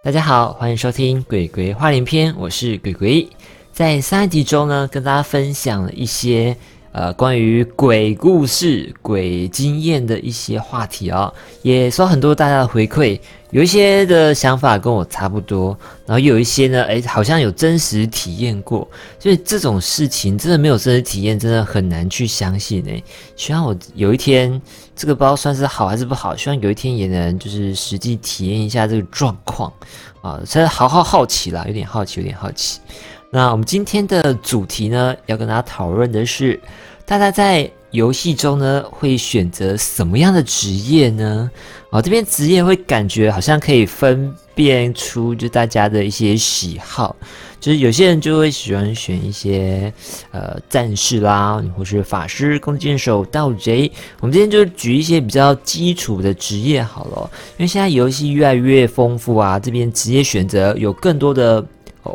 大家好，欢迎收听《鬼鬼花莲篇》，我是鬼鬼。在上一集中呢，跟大家分享了一些呃关于鬼故事、鬼经验的一些话题哦，也收很多大家的回馈，有一些的想法跟我差不多，然后有一些呢，哎，好像有真实体验过，所以这种事情真的没有真实体验，真的很难去相信哎。希望我有一天。这个包算是好还是不好？希望有一天也能就是实际体验一下这个状况啊！真的好好好奇啦，有点好奇，有点好奇。那我们今天的主题呢，要跟大家讨论的是，大家在游戏中呢会选择什么样的职业呢？哦，这边职业会感觉好像可以分辨出就大家的一些喜好。就是有些人就会喜欢选一些呃战士啦，或是法师、弓箭手、盗贼。我们今天就举一些比较基础的职业好了，因为现在游戏越来越丰富啊，这边职业选择有更多的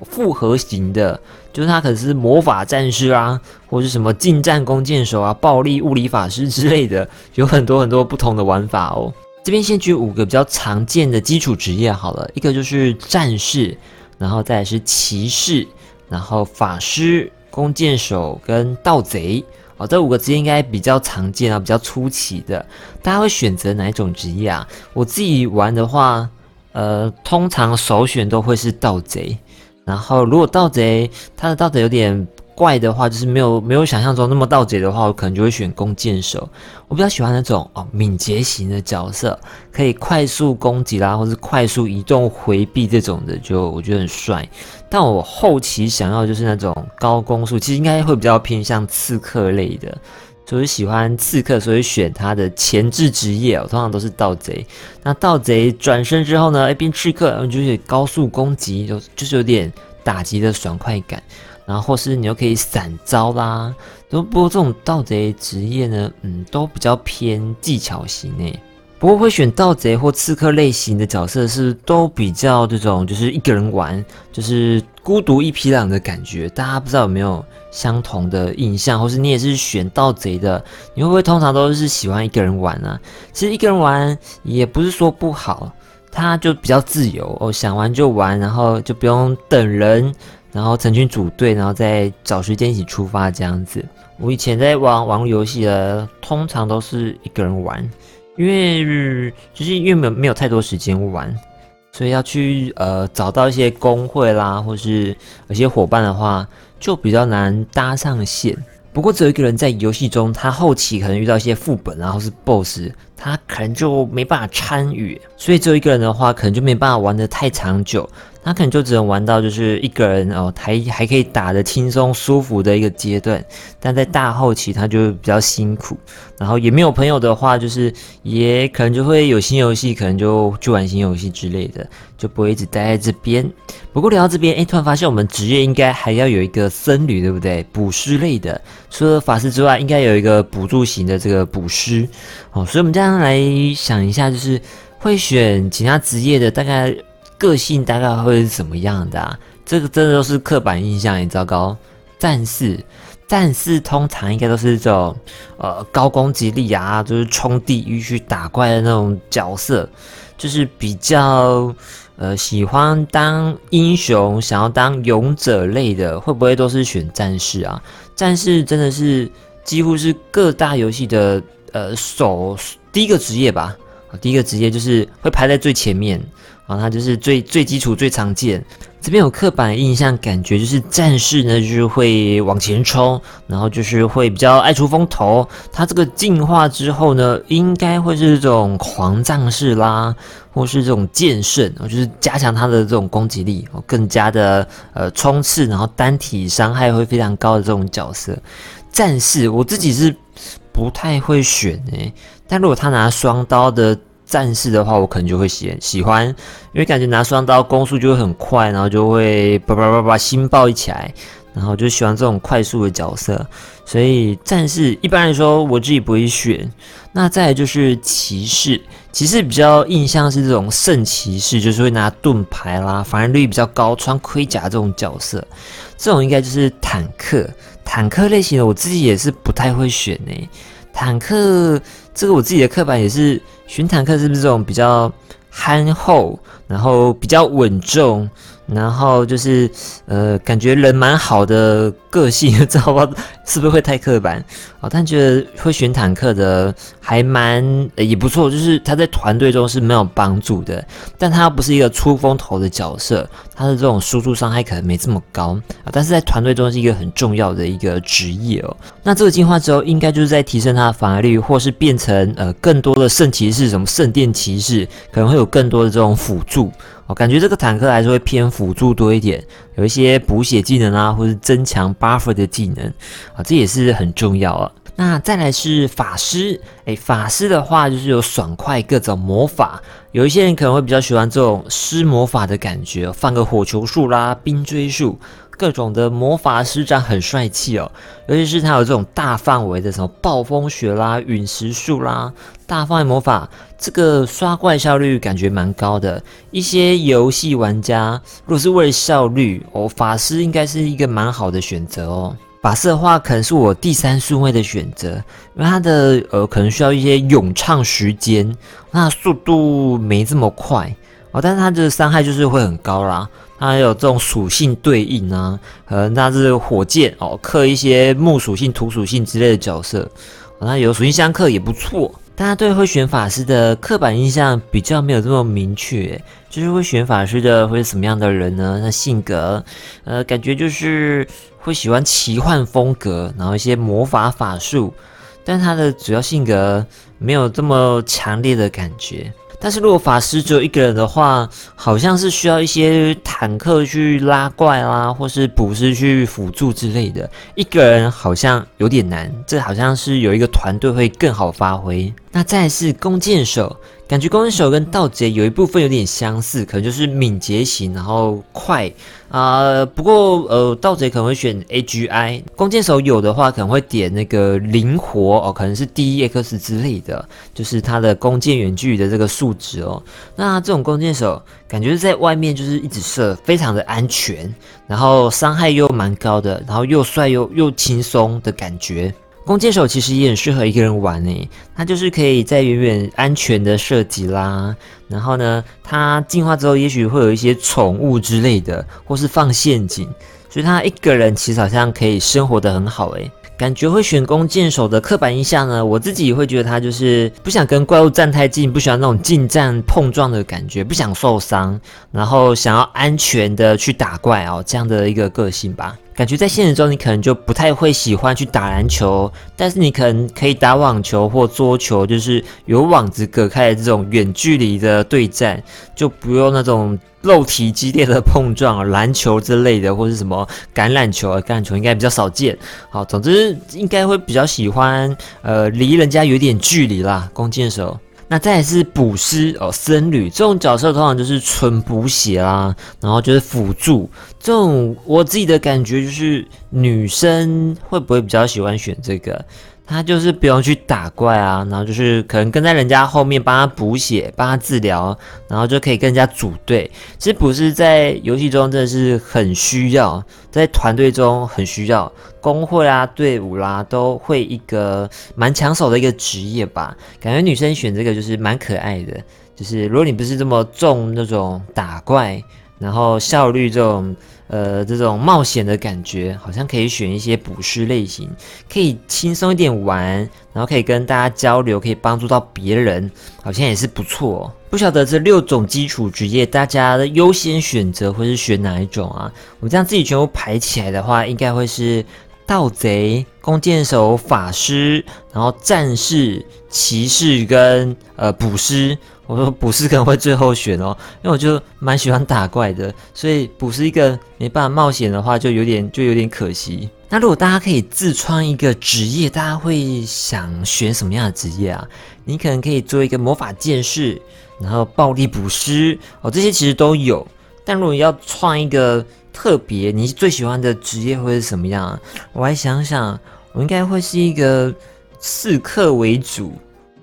复合型的，就是他可能是魔法战士啊，或是什么近战弓箭手啊、暴力物理法师之类的，有很多很多不同的玩法哦。这边先举五个比较常见的基础职业好了，一个就是战士。然后再是骑士，然后法师、弓箭手跟盗贼哦，这五个职业应该比较常见啊，比较出奇的。大家会选择哪一种职业啊？我自己玩的话，呃，通常首选都会是盗贼。然后如果盗贼，他的盗贼有点。怪的话，就是没有没有想象中那么盗贼的话，我可能就会选弓箭手。我比较喜欢那种哦敏捷型的角色，可以快速攻击啦，或是快速移动回避这种的，就我觉得很帅。但我后期想要就是那种高攻速，其实应该会比较偏向刺客类的，就是喜欢刺客，所以选他的前置职业哦，通常都是盗贼。那盗贼转身之后呢，一边刺客，然后就是高速攻击，就就是有点打击的爽快感。然后或是你又可以散招啦，都不过这种盗贼职业呢，嗯，都比较偏技巧型诶。不过会选盗贼或刺客类型的角色是都比较这种，就是一个人玩，就是孤独一匹狼的感觉。大家不知道有没有相同的印象，或是你也是选盗贼的，你会不会通常都是喜欢一个人玩呢？其实一个人玩也不是说不好，他就比较自由哦，想玩就玩，然后就不用等人。然后成群组队，然后再找时间一起出发这样子。我以前在玩网络游戏的，通常都是一个人玩，因为就是因为没有没有太多时间玩，所以要去呃找到一些工会啦，或是有些伙伴的话，就比较难搭上线。不过只有一个人在游戏中，他后期可能遇到一些副本啊，或是 BOSS，他可能就没办法参与，所以只有一个人的话，可能就没办法玩得太长久。他可能就只能玩到就是一个人哦，还还可以打得轻松舒服的一个阶段，但在大后期他就比较辛苦，然后也没有朋友的话，就是也可能就会有新游戏，可能就去玩新游戏之类的，就不会一直待在这边。不过聊到这边，哎，突然发现我们职业应该还要有一个僧侣，对不对？捕师类的，除了法师之外，应该有一个辅助型的这个捕师哦。所以我们这样来想一下，就是会选其他职业的大概。个性大概会是怎么样的啊？这个真的都是刻板印象，很糟糕。战士，战士通常应该都是这种呃高攻击力啊，就是冲地狱去打怪的那种角色，就是比较呃喜欢当英雄，想要当勇者类的，会不会都是选战士啊？战士真的是几乎是各大游戏的呃首第一个职业吧？第一个职业就是会排在最前面。它就是最最基础、最常见。这边有刻板印象，感觉就是战士呢，就是会往前冲，然后就是会比较爱出风头。它这个进化之后呢，应该会是这种狂战士啦，或是这种剑圣，就是加强他的这种攻击力，更加的呃冲刺，然后单体伤害会非常高的这种角色。战士我自己是不太会选诶，但如果他拿双刀的。战士的话，我可能就会喜喜欢，因为感觉拿双刀攻速就会很快，然后就会叭叭叭叭心爆一起来，然后就喜欢这种快速的角色。所以战士一般来说我自己不会选。那再就是骑士，骑士比较印象是这种圣骑士，就是会拿盾牌啦，防御率比较高，穿盔甲这种角色。这种应该就是坦克，坦克类型的我自己也是不太会选呢。坦克这个我自己的刻板也是。巡坦克是不是这种比较憨厚，然然后比较稳重。然后就是，呃，感觉人蛮好的个性，知道吧？是不是会太刻板啊？但觉得会选坦克的还蛮也不错，就是他在团队中是没有帮助的，但他不是一个出风头的角色，他的这种输出伤害可能没这么高啊，但是在团队中是一个很重要的一个职业哦。那这个进化之后，应该就是在提升他的防御率，或是变成呃更多的圣骑士，什么圣殿骑士，可能会有更多的这种辅助。感觉这个坦克还是会偏辅助多一点，有一些补血技能啊，或是增强 buffer 的技能啊，这也是很重要啊。那再来是法师，哎，法师的话就是有爽快各种魔法，有一些人可能会比较喜欢这种施魔法的感觉，放个火球术啦、冰锥术。各种的魔法师长很帅气哦，尤其是他有这种大范围的什么暴风雪啦、陨石术啦，大范围魔法，这个刷怪效率感觉蛮高的。一些游戏玩家如果是为了效率哦，法师应该是一个蛮好的选择哦。法师的话可能是我第三顺位的选择，因为他的呃可能需要一些咏唱时间，那速度没这么快哦，但是他的伤害就是会很高啦。它有这种属性对应啊，可能它是火箭哦，克一些木属性、土属性之类的角色，那有属性相克也不错。大家对会选法师的刻板印象比较没有这么明确，就是会选法师的会是什么样的人呢？他性格，呃，感觉就是会喜欢奇幻风格，然后一些魔法法术，但他的主要性格没有这么强烈的感觉。但是如果法师只有一个人的话，好像是需要一些坦克去拉怪啦，或是捕师去辅助之类的。一个人好像有点难，这好像是有一个团队会更好发挥。那再是弓箭手。感觉弓箭手跟盗贼有一部分有点相似，可能就是敏捷型，然后快啊。不过呃，盗贼可能会选 AGI，弓箭手有的话可能会点那个灵活哦，可能是 DEX 之类的，就是他的弓箭远距离的这个数值哦。那这种弓箭手感觉在外面就是一直射，非常的安全，然后伤害又蛮高的，然后又帅又又轻松的感觉。弓箭手其实也很适合一个人玩诶，他就是可以在远远安全的射击啦，然后呢，他进化之后也许会有一些宠物之类的，或是放陷阱，所以他一个人其实好像可以生活的很好诶。感觉会选弓箭手的刻板印象呢，我自己会觉得他就是不想跟怪物站太近，不喜欢那种近战碰撞的感觉，不想受伤，然后想要安全的去打怪哦，这样的一个个性吧。感觉在现实中你可能就不太会喜欢去打篮球，但是你可能可以打网球或桌球，就是有网子隔开的这种远距离的对战，就不用那种肉体激烈的碰撞，篮球之类的或是什么橄榄球，橄榄球应该比较少见。好，总之应该会比较喜欢，呃，离人家有点距离啦，弓箭手。那再是补师哦，僧侣这种角色通常就是纯补血啦，然后就是辅助。这种我自己的感觉就是，女生会不会比较喜欢选这个？他就是不用去打怪啊，然后就是可能跟在人家后面帮他补血、帮他治疗，然后就可以跟人家组队。其实不是在游戏中真的是很需要，在团队中很需要，工会啊、队伍啦都会一个蛮抢手的一个职业吧。感觉女生选这个就是蛮可爱的，就是如果你不是这么重那种打怪，然后效率这种。呃，这种冒险的感觉，好像可以选一些捕师类型，可以轻松一点玩，然后可以跟大家交流，可以帮助到别人，好像也是不错。不晓得这六种基础职业，大家的优先选择会是选哪一种啊？我这样自己全部排起来的话，应该会是盗贼、弓箭手、法师，然后战士、骑士跟呃捕师。我说捕师可能会最后选哦，因为我就蛮喜欢打怪的，所以捕师一个没办法冒险的话，就有点就有点可惜。那如果大家可以自创一个职业，大家会想选什么样的职业啊？你可能可以做一个魔法剑士，然后暴力捕师哦，这些其实都有。但如果要创一个特别你最喜欢的职业会是什么样？我还想想，我应该会是一个刺客为主，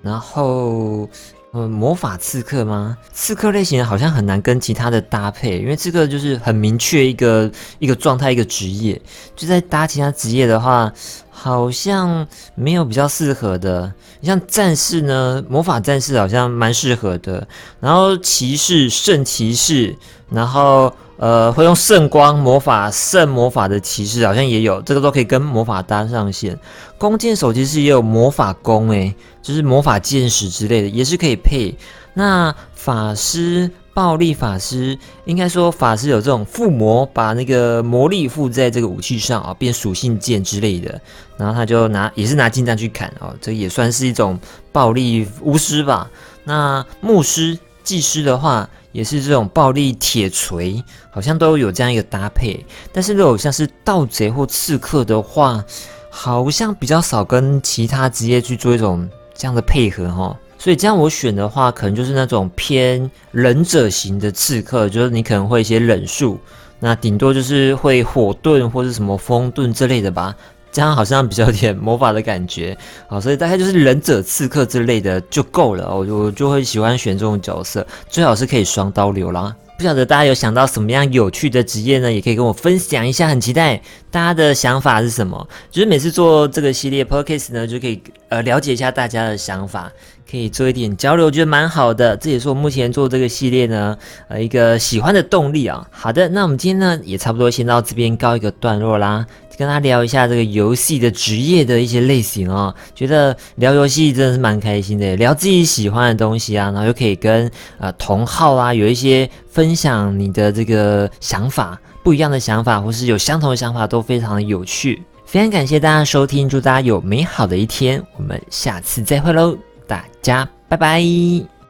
然后。呃，魔法刺客吗？刺客类型好像很难跟其他的搭配，因为刺客就是很明确一个一个状态一个职业，就在搭其他职业的话，好像没有比较适合的。你像战士呢，魔法战士好像蛮适合的。然后骑士、圣骑士，然后呃会用圣光魔法、圣魔法的骑士好像也有，这个都可以跟魔法搭上线。弓箭手其实也有魔法弓，诶，就是魔法剑士之类的，也是可以配。那法师。暴力法师应该说法师有这种附魔，把那个魔力附在这个武器上啊，变属性剑之类的，然后他就拿也是拿金杖去砍哦，这也算是一种暴力巫师吧。那牧师、祭师的话，也是这种暴力铁锤，好像都有这样一个搭配。但是如果像是盗贼或刺客的话，好像比较少跟其他职业去做一种这样的配合哈。所以这样我选的话，可能就是那种偏忍者型的刺客，就是你可能会一些忍术，那顶多就是会火遁或者什么风遁之类的吧。这样好像比较有点魔法的感觉，好，所以大概就是忍者刺客之类的就够了。我我就会喜欢选这种角色，最好是可以双刀流啦。不晓得大家有想到什么样有趣的职业呢？也可以跟我分享一下，很期待大家的想法是什么。就是每次做这个系列 podcast 呢，就可以呃了解一下大家的想法。可以做一点交流，我觉得蛮好的。这也是我目前做这个系列呢，呃，一个喜欢的动力啊。好的，那我们今天呢，也差不多先到这边告一个段落啦。跟他聊一下这个游戏的职业的一些类型哦，觉得聊游戏真的是蛮开心的，聊自己喜欢的东西啊，然后又可以跟呃同好啊有一些分享你的这个想法，不一样的想法，或是有相同的想法，都非常的有趣。非常感谢大家收听，祝大家有美好的一天，我们下次再会喽。大家拜拜。